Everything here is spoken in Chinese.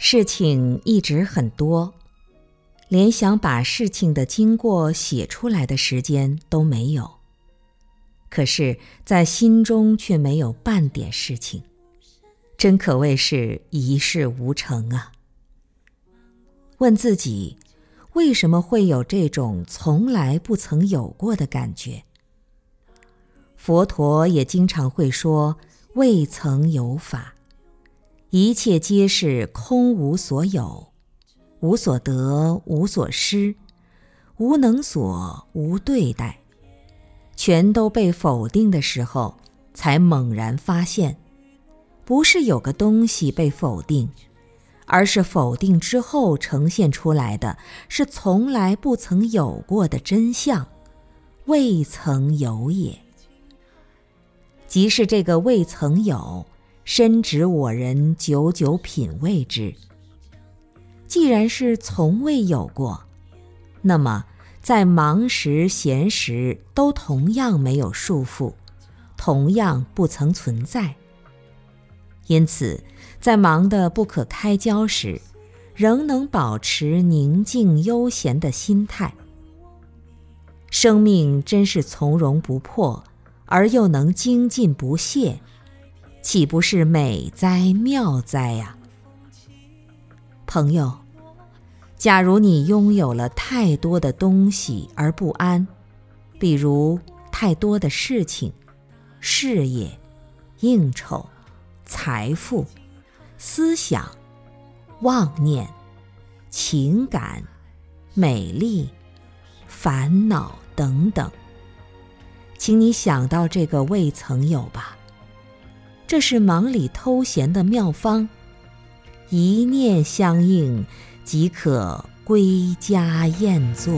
事情一直很多，连想把事情的经过写出来的时间都没有。可是，在心中却没有半点事情，真可谓是一事无成啊！问自己，为什么会有这种从来不曾有过的感觉？佛陀也经常会说：“未曾有法，一切皆是空无所有，无所得，无所失，无能所，无对待。”全都被否定的时候，才猛然发现，不是有个东西被否定，而是否定之后呈现出来的是从来不曾有过的真相，未曾有也。即是这个未曾有，深指我人久久品味之。既然是从未有过，那么。在忙时、闲时，都同样没有束缚，同样不曾存在。因此，在忙得不可开交时，仍能保持宁静悠闲的心态。生命真是从容不迫，而又能精进不懈，岂不是美哉妙哉呀，朋友？假如你拥有了太多的东西而不安，比如太多的事情、事业、应酬、财富、思想、妄念、情感、美丽、烦恼等等，请你想到这个未曾有吧。这是忙里偷闲的妙方，一念相应。即可归家宴坐。